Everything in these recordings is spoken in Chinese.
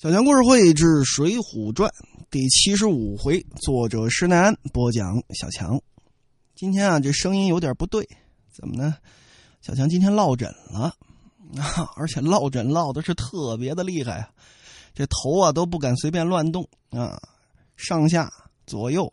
小强故事会之《水浒传》第七十五回，作者施耐庵播讲。小强，今天啊，这声音有点不对，怎么呢？小强今天落枕了 啊，而且落枕落的是特别的厉害啊，这头啊都不敢随便乱动啊，上下左右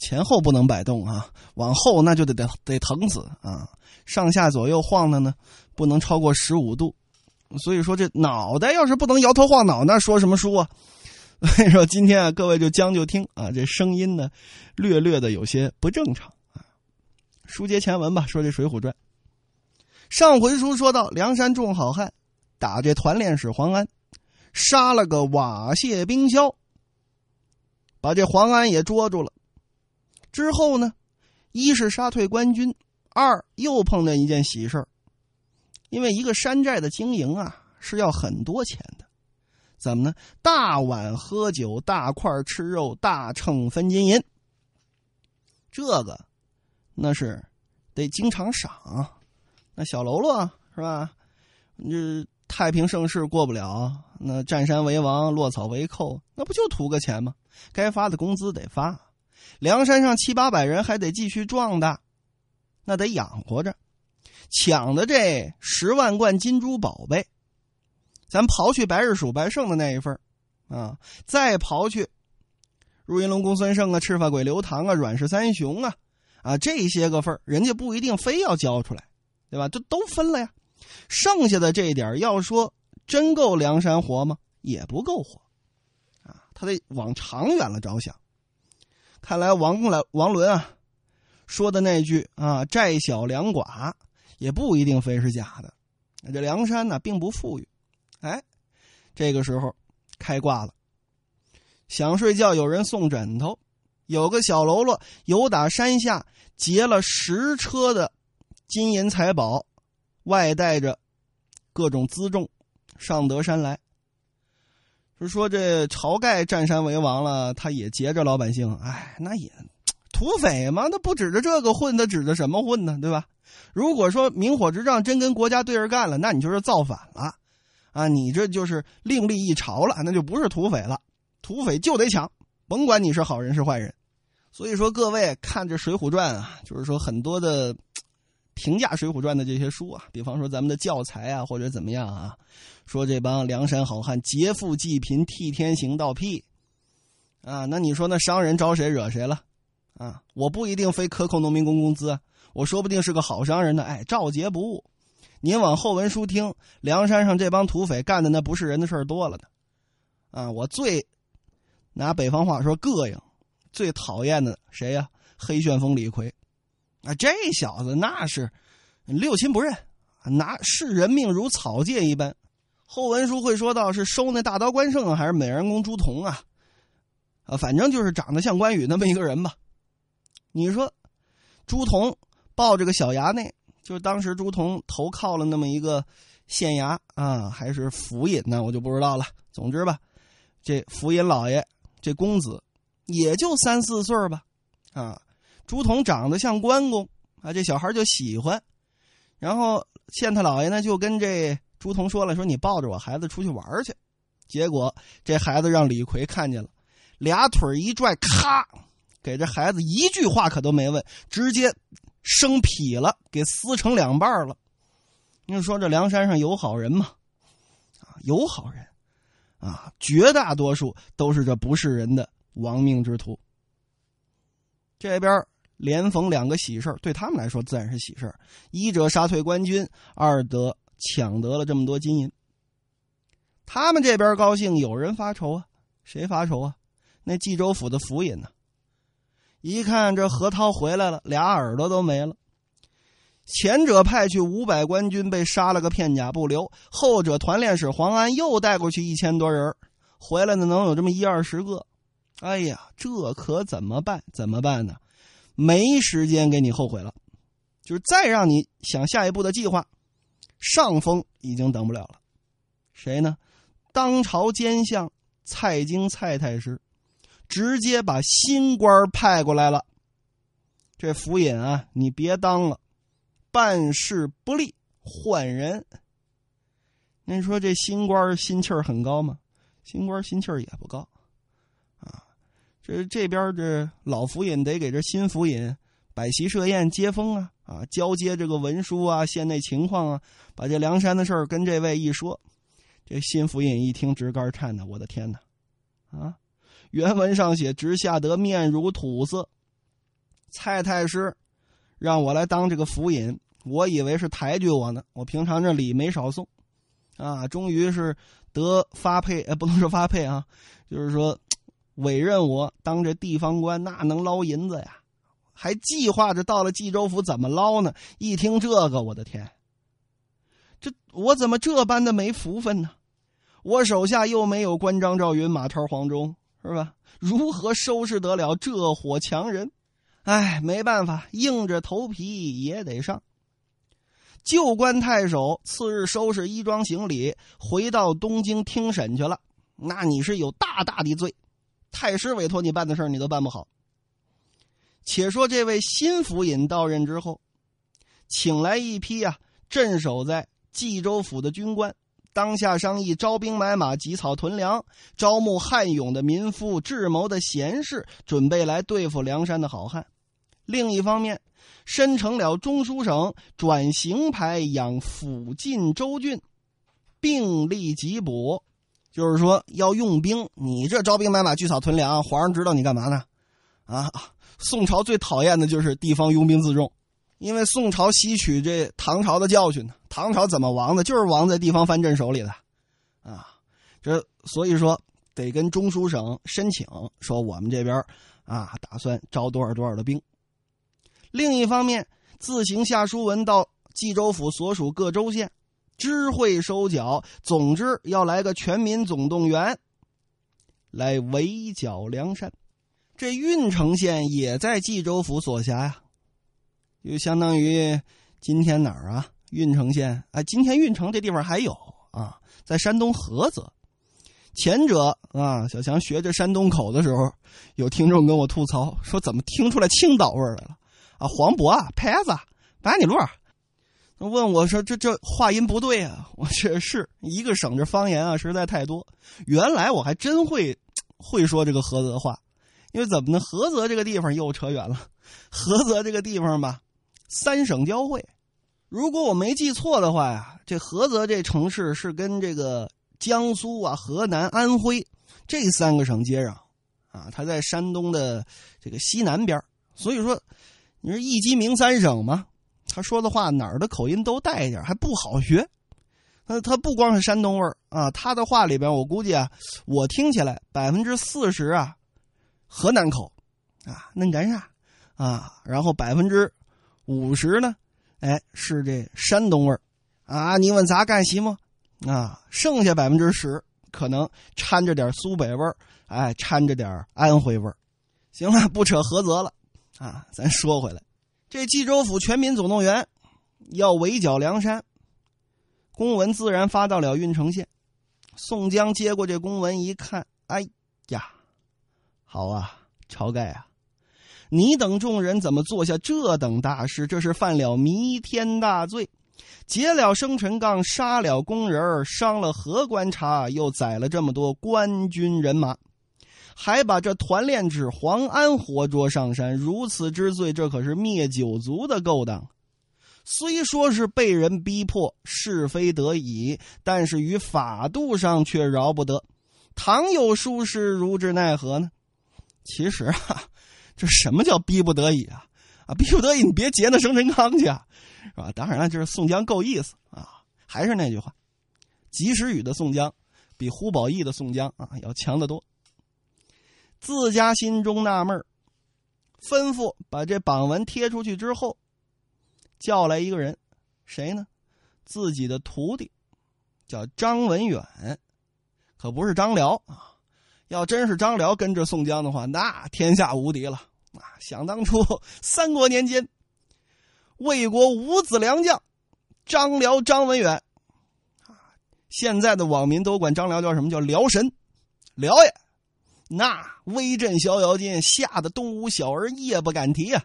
前后不能摆动啊，往后那就得得得疼死啊，上下左右晃的呢，不能超过十五度。所以说，这脑袋要是不能摇头晃脑，那说什么书啊？所以说，今天啊，各位就将就听啊，这声音呢，略略的有些不正常啊。书接前文吧，说这《水浒传》，上回书说到梁山众好汉打这团练使黄安，杀了个瓦谢冰消，把这黄安也捉住了。之后呢，一是杀退官军，二又碰见一件喜事儿。因为一个山寨的经营啊，是要很多钱的，怎么呢？大碗喝酒，大块吃肉，大秤分金银。这个，那是得经常赏。那小喽啰是吧？这太平盛世过不了，那占山为王，落草为寇，那不就图个钱吗？该发的工资得发，梁山上七八百人还得继续壮大，那得养活着。抢的这十万贯金珠宝贝，咱刨去白日鼠白胜的那一份啊，再刨去入云龙公孙胜啊、赤发鬼刘唐啊、阮氏三雄啊，啊这些个份人家不一定非要交出来，对吧？这都分了呀。剩下的这一点要说真够梁山活吗？也不够活，啊，他得往长远了着想。看来王来王伦啊说的那句啊“债小两寡”。也不一定非是假的，这梁山呢并不富裕，哎，这个时候开挂了，想睡觉有人送枕头，有个小喽啰由打山下劫了十车的金银财宝，外带着各种辎重上得山来。就说这晁盖占山为王了，他也劫着老百姓，哎，那也土匪吗，那不指着这个混，他指着什么混呢？对吧？如果说明火执仗真跟国家对着干了，那你就是造反了，啊，你这就是另立一朝了，那就不是土匪了。土匪就得抢，甭管你是好人是坏人。所以说，各位看这《水浒传》啊，就是说很多的评价《水浒传》的这些书啊，比方说咱们的教材啊，或者怎么样啊，说这帮梁山好汉劫富济贫、替天行道屁，啊，那你说那商人招谁惹谁了？啊，我不一定非克扣农民工工资。我说不定是个好商人呢，哎，照劫不误。您往后文书听，梁山上这帮土匪干的那不是人的事儿多了呢。啊，我最拿北方话说膈应，最讨厌的谁呀？黑旋风李逵，啊，这小子那是六亲不认，拿视人命如草芥一般。后文书会说到是收那大刀关胜还是美人公朱仝啊？啊，反正就是长得像关羽那么一个人吧。你说朱仝。抱着个小衙内，就当时朱仝投靠了那么一个县衙啊，还是府尹呢？我就不知道了。总之吧，这府尹老爷这公子也就三四岁吧，啊，朱仝长得像关公啊，这小孩就喜欢。然后县太老爷呢就跟这朱仝说了，说你抱着我孩子出去玩去。结果这孩子让李逵看见了，俩腿一拽，咔，给这孩子一句话可都没问，直接。生劈了，给撕成两半了。你说这梁山上有好人吗？啊，有好人，啊，绝大多数都是这不是人的亡命之徒。这边连逢两个喜事对他们来说自然是喜事一者杀退官军，二得抢得了这么多金银。他们这边高兴，有人发愁啊？谁发愁啊？那冀州府的府尹呢？一看这何涛回来了，俩耳朵都没了。前者派去五百官军被杀了个片甲不留，后者团练使黄安又带过去一千多人，回来的能有这么一二十个。哎呀，这可怎么办？怎么办呢？没时间给你后悔了，就是再让你想下一步的计划，上峰已经等不了了。谁呢？当朝奸相蔡京蔡太师。直接把新官派过来了。这府尹啊，你别当了，办事不力，换人。您说这新官心气儿很高吗？新官心气儿也不高，啊，这这边这老府尹得给这新府尹摆席设宴接风啊，啊，交接这个文书啊，县内情况啊，把这梁山的事儿跟这位一说，这新府尹一听直肝颤呐，我的天哪，啊，原文上写直吓得面如土色，蔡太师让我来当这个府尹，我以为是抬举我呢，我平常这礼没少送，啊，终于是得发配，呃，不能说发配啊，就是说委任我当这地方官，那能捞银子呀。还计划着到了冀州府怎么捞呢？一听这个，我的天！这我怎么这般的没福分呢？我手下又没有关张赵云马超黄忠，是吧？如何收拾得了这伙强人？哎，没办法，硬着头皮也得上。旧官太守次日收拾衣装行李，回到东京听审去了。那你是有大大的罪，太师委托你办的事你都办不好。且说这位新府尹到任之后，请来一批啊镇守在冀州府的军官，当下商议招兵买马、集草屯粮，招募悍勇的民夫、智谋的贤士，准备来对付梁山的好汉。另一方面，申成了中书省转刑牌养附近州郡，并立缉捕，就是说要用兵。你这招兵买马、聚草屯粮，皇上知道你干嘛呢？啊！宋朝最讨厌的就是地方拥兵自重，因为宋朝吸取这唐朝的教训呢。唐朝怎么亡的？就是亡在地方藩镇手里的，啊，这所以说得跟中书省申请，说我们这边啊打算招多少多少的兵。另一方面，自行下书文到冀州府所属各州县，知会收缴，总之要来个全民总动员，来围剿梁山。这郓城县也在冀州府所辖呀，就相当于今天哪儿啊？郓城县啊，今天郓城这地方还有啊，在山东菏泽。前者啊，小强学着山东口的时候，有听众跟我吐槽说，怎么听出来青岛味儿来了？啊，黄渤啊，拍子，白里路。问我说，这这话音不对啊！我这是一个省这方言啊，实在太多。原来我还真会会说这个菏泽话。因为怎么呢？菏泽这个地方又扯远了。菏泽这个地方吧，三省交汇。如果我没记错的话呀，这菏泽这城市是跟这个江苏啊、河南、安徽这三个省接壤啊。它在山东的这个西南边所以说你说一鸡鸣三省嘛，他说的话哪儿的口音都带一点，还不好学。那他不光是山东味儿啊，他的话里边我估计啊，我听起来百分之四十啊。河南口，啊，恁干啥？啊，然后百分之五十呢？哎，是这山东味儿，啊，你问咋干席吗？啊，剩下百分之十可能掺着点苏北味儿，哎，掺着点安徽味儿。行了，不扯菏泽了，啊，咱说回来，这冀州府全民总动员要围剿梁山，公文自然发到了郓城县。宋江接过这公文一看，哎呀！好啊，晁盖啊，你等众人怎么做下这等大事？这是犯了弥天大罪，劫了生辰纲，杀了工人伤了何官察，又宰了这么多官军人马，还把这团练之黄安活捉上山，如此之罪，这可是灭九族的勾当。虽说是被人逼迫，是非得已，但是于法度上却饶不得。倘有疏失，如之奈何呢？其实啊，这什么叫逼不得已啊？啊，逼不得已，你别劫那生辰纲去啊，是吧？当然了，就是宋江够意思啊。还是那句话，及时雨的宋江比胡宝义的宋江啊要强得多。自家心中纳闷吩咐把这榜文贴出去之后，叫来一个人，谁呢？自己的徒弟，叫张文远，可不是张辽啊。要真是张辽跟着宋江的话，那天下无敌了啊！想当初三国年间，魏国五子良将张辽、张文远啊，现在的网民都管张辽叫什么叫辽神，辽爷，那威震逍遥津，吓得东吴小儿夜不敢提呀。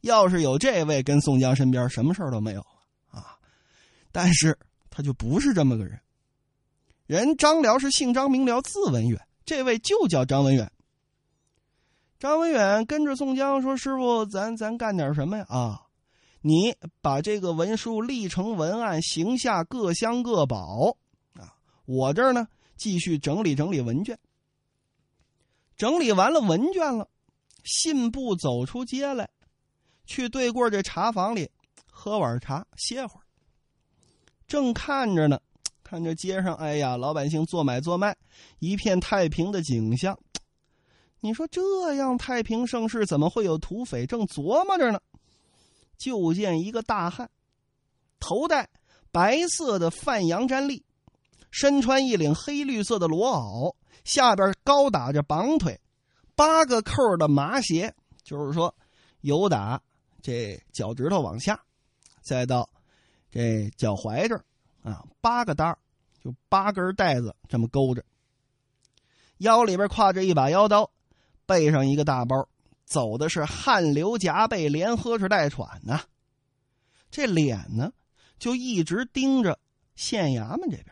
要是有这位跟宋江身边，什么事都没有啊。但是他就不是这么个人。人张辽是姓张名辽，字文远，这位就叫张文远。张文远跟着宋江说：“师傅，咱咱干点什么呀？啊，你把这个文书立成文案，行下各乡各保啊。我这儿呢，继续整理整理文卷。整理完了文卷了，信步走出街来，去对过这茶房里喝碗茶，歇会儿。正看着呢，看着街上，哎呀，老百姓做买做卖，一片太平的景象。”你说这样太平盛世，怎么会有土匪？正琢磨着呢，就见一个大汉，头戴白色的范阳毡笠，身穿一领黑绿色的罗袄，下边高打着绑腿，八个扣的麻鞋，就是说，由打这脚趾头往下，再到这脚踝这儿啊，八个搭就八根带子这么勾着，腰里边挎着一把腰刀。背上一个大包，走的是汗流浃背，连喝哧带喘呐。这脸呢，就一直盯着县衙门这边。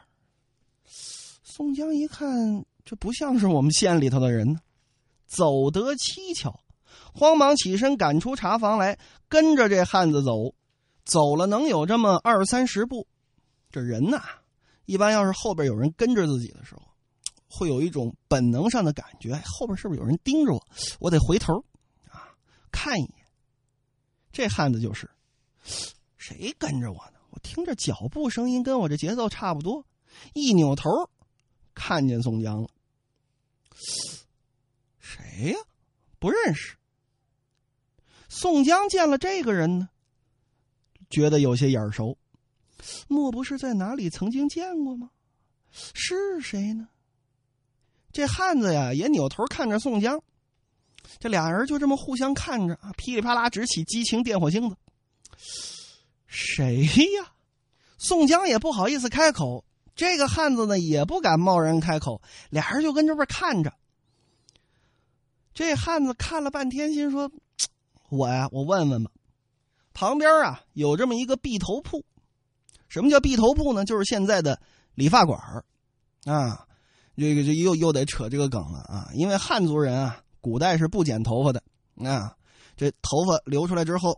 宋江一看，这不像是我们县里头的人呢，走得蹊跷，慌忙起身赶出茶房来，跟着这汉子走。走了能有这么二三十步，这人呐，一般要是后边有人跟着自己的时候。会有一种本能上的感觉，后边是不是有人盯着我？我得回头啊，看一眼。这汉子就是，谁跟着我呢？我听着脚步声音跟我这节奏差不多，一扭头，看见宋江了。谁呀？不认识。宋江见了这个人呢，觉得有些眼熟，莫不是在哪里曾经见过吗？是谁呢？这汉子呀，也扭头看着宋江，这俩人就这么互相看着啊，噼里啪啦直起激情电火星子。谁呀？宋江也不好意思开口，这个汉子呢也不敢贸然开口，俩人就跟这边看着。这汉子看了半天，心说：“我呀，我问问吧。旁边啊有这么一个剃头铺，什么叫剃头铺呢？就是现在的理发馆啊。”这个就又又得扯这个梗了啊！因为汉族人啊，古代是不剪头发的啊。这头发留出来之后，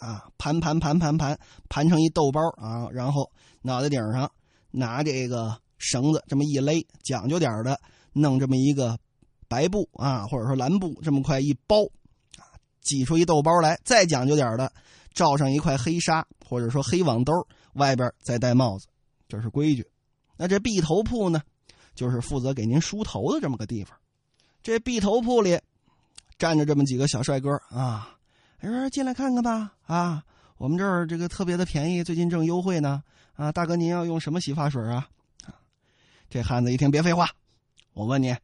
啊，盘盘盘盘盘盘成一豆包啊，然后脑袋顶上拿这个绳子这么一勒，讲究点的弄这么一个白布啊，或者说蓝布这么块一包啊，挤出一豆包来，再讲究点的罩上一块黑纱或者说黑网兜，外边再戴帽子，这是规矩。那这剃头铺呢？就是负责给您梳头的这么个地方，这剃头铺里站着这么几个小帅哥啊，说进来看看吧啊，我们这儿这个特别的便宜，最近正优惠呢啊，大哥您要用什么洗发水啊？这汉子一听别废话，我问你，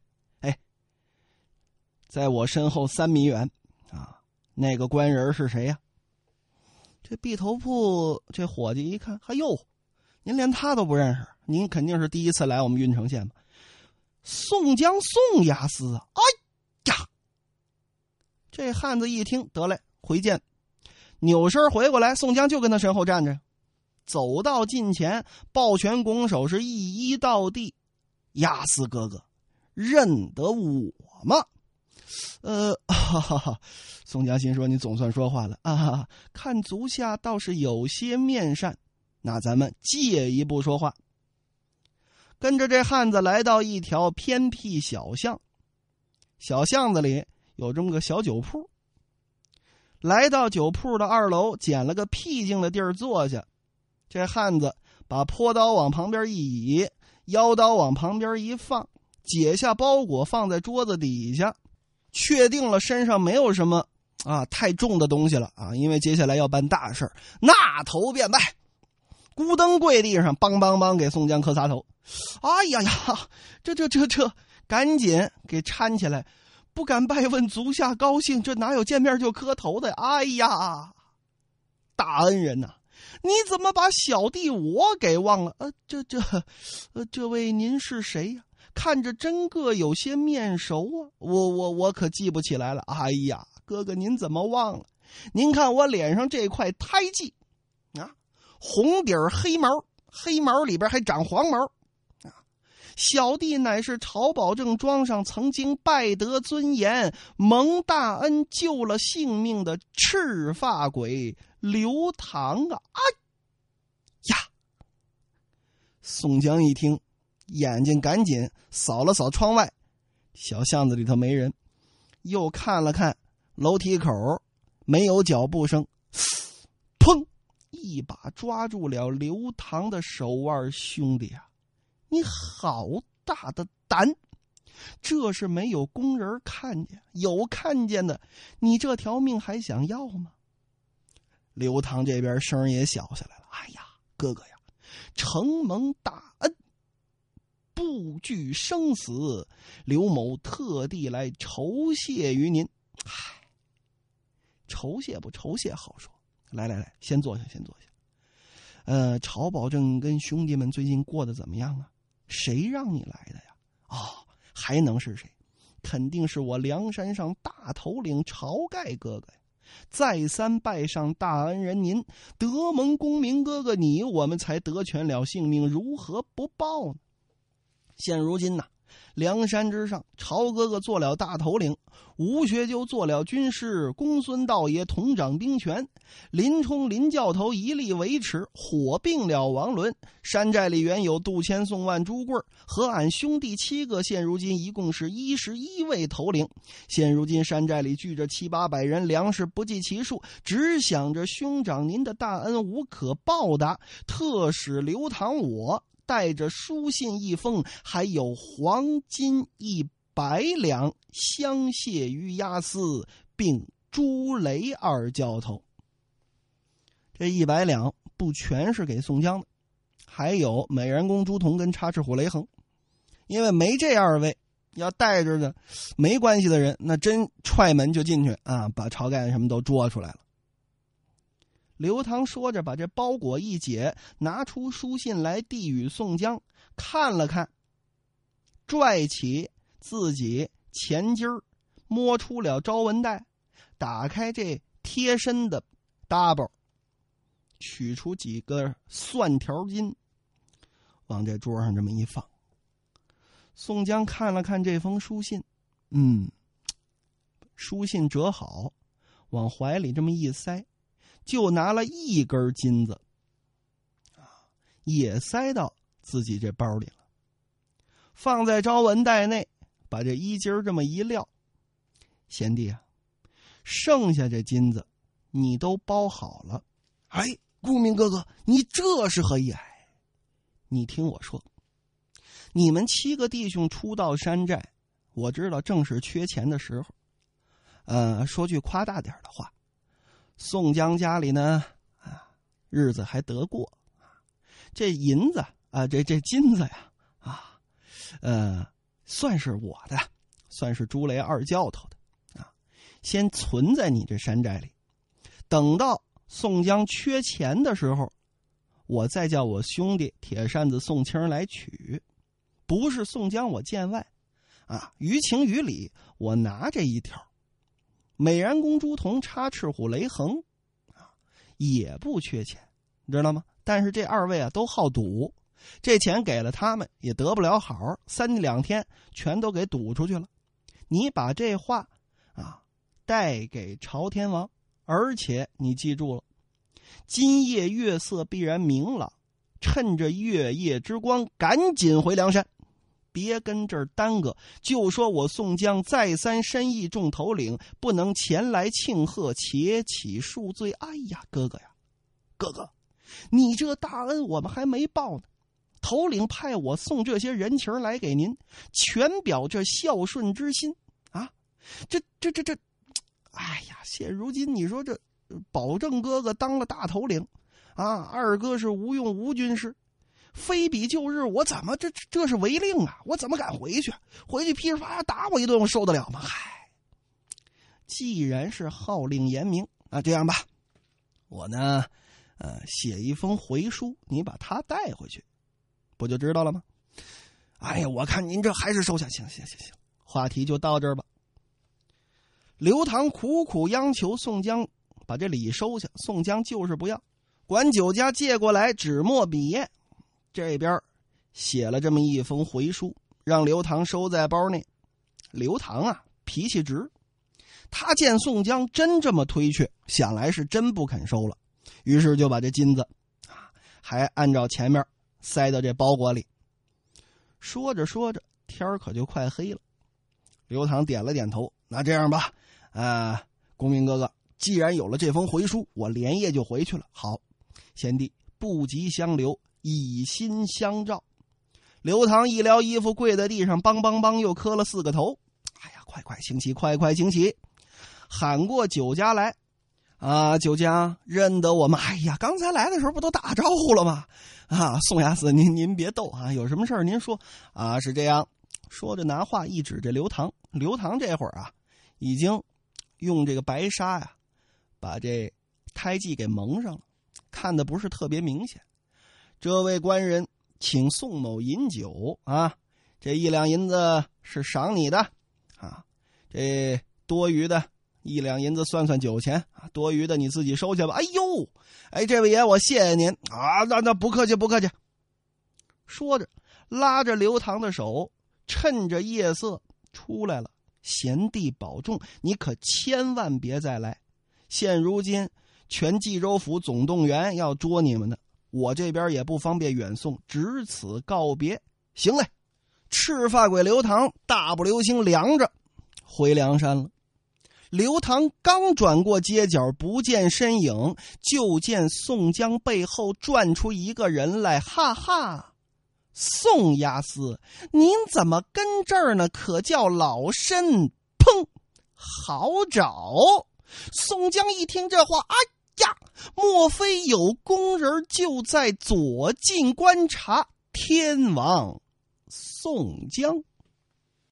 哎，在我身后三米远啊，那个官人是谁呀？这剃头铺这伙计一看，哎呦，您连他都不认识。您肯定是第一次来我们郓城县吧？宋江，宋押司啊！哎呀，这汉子一听，得嘞，回见，扭身回过来，宋江就跟他身后站着，走到近前，抱拳拱手，是一一到地。押司哥哥，认得我吗？呃，哈哈哈。宋江心说：“你总算说话了啊！看足下倒是有些面善，那咱们借一步说话。”跟着这汉子来到一条偏僻小巷，小巷子里有这么个小酒铺。来到酒铺的二楼，捡了个僻静的地儿坐下。这汉子把坡刀往旁边一倚，腰刀往旁边一放，解下包裹放在桌子底下，确定了身上没有什么啊太重的东西了啊，因为接下来要办大事那头便拜，咕噔跪地上，梆梆梆给宋江磕仨头。哎呀呀，这这这这，赶紧给搀起来！不敢拜问足下高兴，这哪有见面就磕头的？哎呀，大恩人呐，你怎么把小弟我给忘了？呃，这这，呃，这位您是谁呀？看着真个有些面熟啊！我我我可记不起来了。哎呀，哥哥您怎么忘了？您看我脸上这块胎记，红底儿黑毛，黑毛里边还长黄毛。啊小弟乃是曹保正庄上曾经拜得尊严、蒙大恩救了性命的赤发鬼刘唐啊！哎呀！宋江一听，眼睛赶紧扫了扫窗外，小巷子里头没人，又看了看楼梯口，没有脚步声，砰！一把抓住了刘唐的手腕，兄弟啊，你好大的胆！这是没有工人看见，有看见的，你这条命还想要吗？刘唐这边声也小下来了。哎呀，哥哥呀，承蒙大恩，不惧生死，刘某特地来酬谢于您。唉，酬谢不酬谢好说。来来来，先坐下，先坐下。呃，曹保正跟兄弟们最近过得怎么样啊？谁让你来的呀？哦，还能是谁？肯定是我梁山上大头领晁盖哥哥呀！再三拜上大恩人您，德蒙功名哥哥你，我们才得全了性命，如何不报呢？现如今呢。梁山之上，朝哥哥做了大头领，吴学究做了军师，公孙道爷统掌兵权，林冲林教头一力维持，火并了王伦。山寨里原有杜迁、宋万、朱贵和俺兄弟七个，现如今一共是一十一位头领。现如今山寨里聚着七八百人，粮食不计其数，只想着兄长您的大恩无可报答，特使刘唐我。带着书信一封，还有黄金一百两，相谢于押司，并朱雷二教头。这一百两不全是给宋江的，还有美人公朱仝跟插翅虎雷横，因为没这二位要带着的没关系的人，那真踹门就进去啊，把晁盖什么都捉出来了。刘唐说着，把这包裹一解，拿出书信来递与宋江看了看，拽起自己前襟摸出了招文袋，打开这贴身的搭包，取出几个蒜条筋，往这桌上这么一放。宋江看了看这封书信，嗯，书信折好，往怀里这么一塞。就拿了一根金子，啊，也塞到自己这包里了，放在招文袋内，把这衣襟这么一撂，贤弟啊，剩下这金子你都包好了。哎，顾明哥哥，你这是何意？哎，你听我说，你们七个弟兄初到山寨，我知道正是缺钱的时候。呃，说句夸大点的话。宋江家里呢，啊，日子还得过，这银子啊，这这金子呀，啊，呃，算是我的，算是朱雷二教头的，啊，先存在你这山寨里，等到宋江缺钱的时候，我再叫我兄弟铁扇子宋青来取，不是宋江我见外，啊，于情于理，我拿这一条。美髯公朱仝插翅虎雷横，啊，也不缺钱，你知道吗？但是这二位啊都好赌，这钱给了他们也得不了好，三天两天全都给赌出去了。你把这话啊带给朝天王，而且你记住了，今夜月色必然明朗，趁着月夜之光，赶紧回梁山。别跟这儿耽搁，就说我宋江再三申意众头领不能前来庆贺，且起恕罪。哎呀，哥哥呀，哥哥，你这大恩我们还没报呢。头领派我送这些人情来给您，全表这孝顺之心啊。这这这这，哎呀，现如今你说这保证哥哥当了大头领啊，二哥是无用无军师。非比旧日，我怎么这这是违令啊？我怎么敢回去？回去噼里啪啦打我一顿，我受得了吗？嗨，既然是号令严明，那这样吧，我呢，呃，写一封回书，你把他带回去，不就知道了吗？哎呀，我看您这还是收下，行行行行，话题就到这儿吧。刘唐苦苦央求宋江把这礼收下，宋江就是不要，管酒家借过来纸墨笔砚。这边写了这么一封回书，让刘唐收在包内。刘唐啊，脾气直，他见宋江真这么推却，想来是真不肯收了，于是就把这金子啊，还按照前面塞到这包裹里。说着说着，天可就快黑了。刘唐点了点头，那这样吧，啊，公明哥哥，既然有了这封回书，我连夜就回去了。好，贤弟不急相留，以心相照。刘唐一撩衣服，跪在地上，梆梆梆，又磕了四个头。哎呀，快快请起，快快请起！喊过酒家来，啊，酒家认得我们？哎呀，刚才来的时候不都打招呼了吗？啊，宋押司，您您别逗啊，有什么事儿您说啊？是这样，说着拿话一指这刘唐，刘唐这会儿啊，已经用这个白纱呀，把这胎记给蒙上了，看的不是特别明显。这位官人。请宋某饮酒啊！这一两银子是赏你的，啊，这多余的一两银子算算酒钱，多余的你自己收下吧。哎呦，哎，这位爷，我谢谢您啊！那那不客气，不客气。说着，拉着刘唐的手，趁着夜色出来了。贤弟保重，你可千万别再来。现如今，全冀州府总动员要捉你们呢。我这边也不方便远送，只此告别。行嘞，赤发鬼刘唐大步流星凉着回梁山了。刘唐刚转过街角，不见身影，就见宋江背后转出一个人来。哈哈，宋押司，您怎么跟这儿呢？可叫老身砰，好找。宋江一听这话，哎。呀，莫非有工人就在左近观察天王宋江？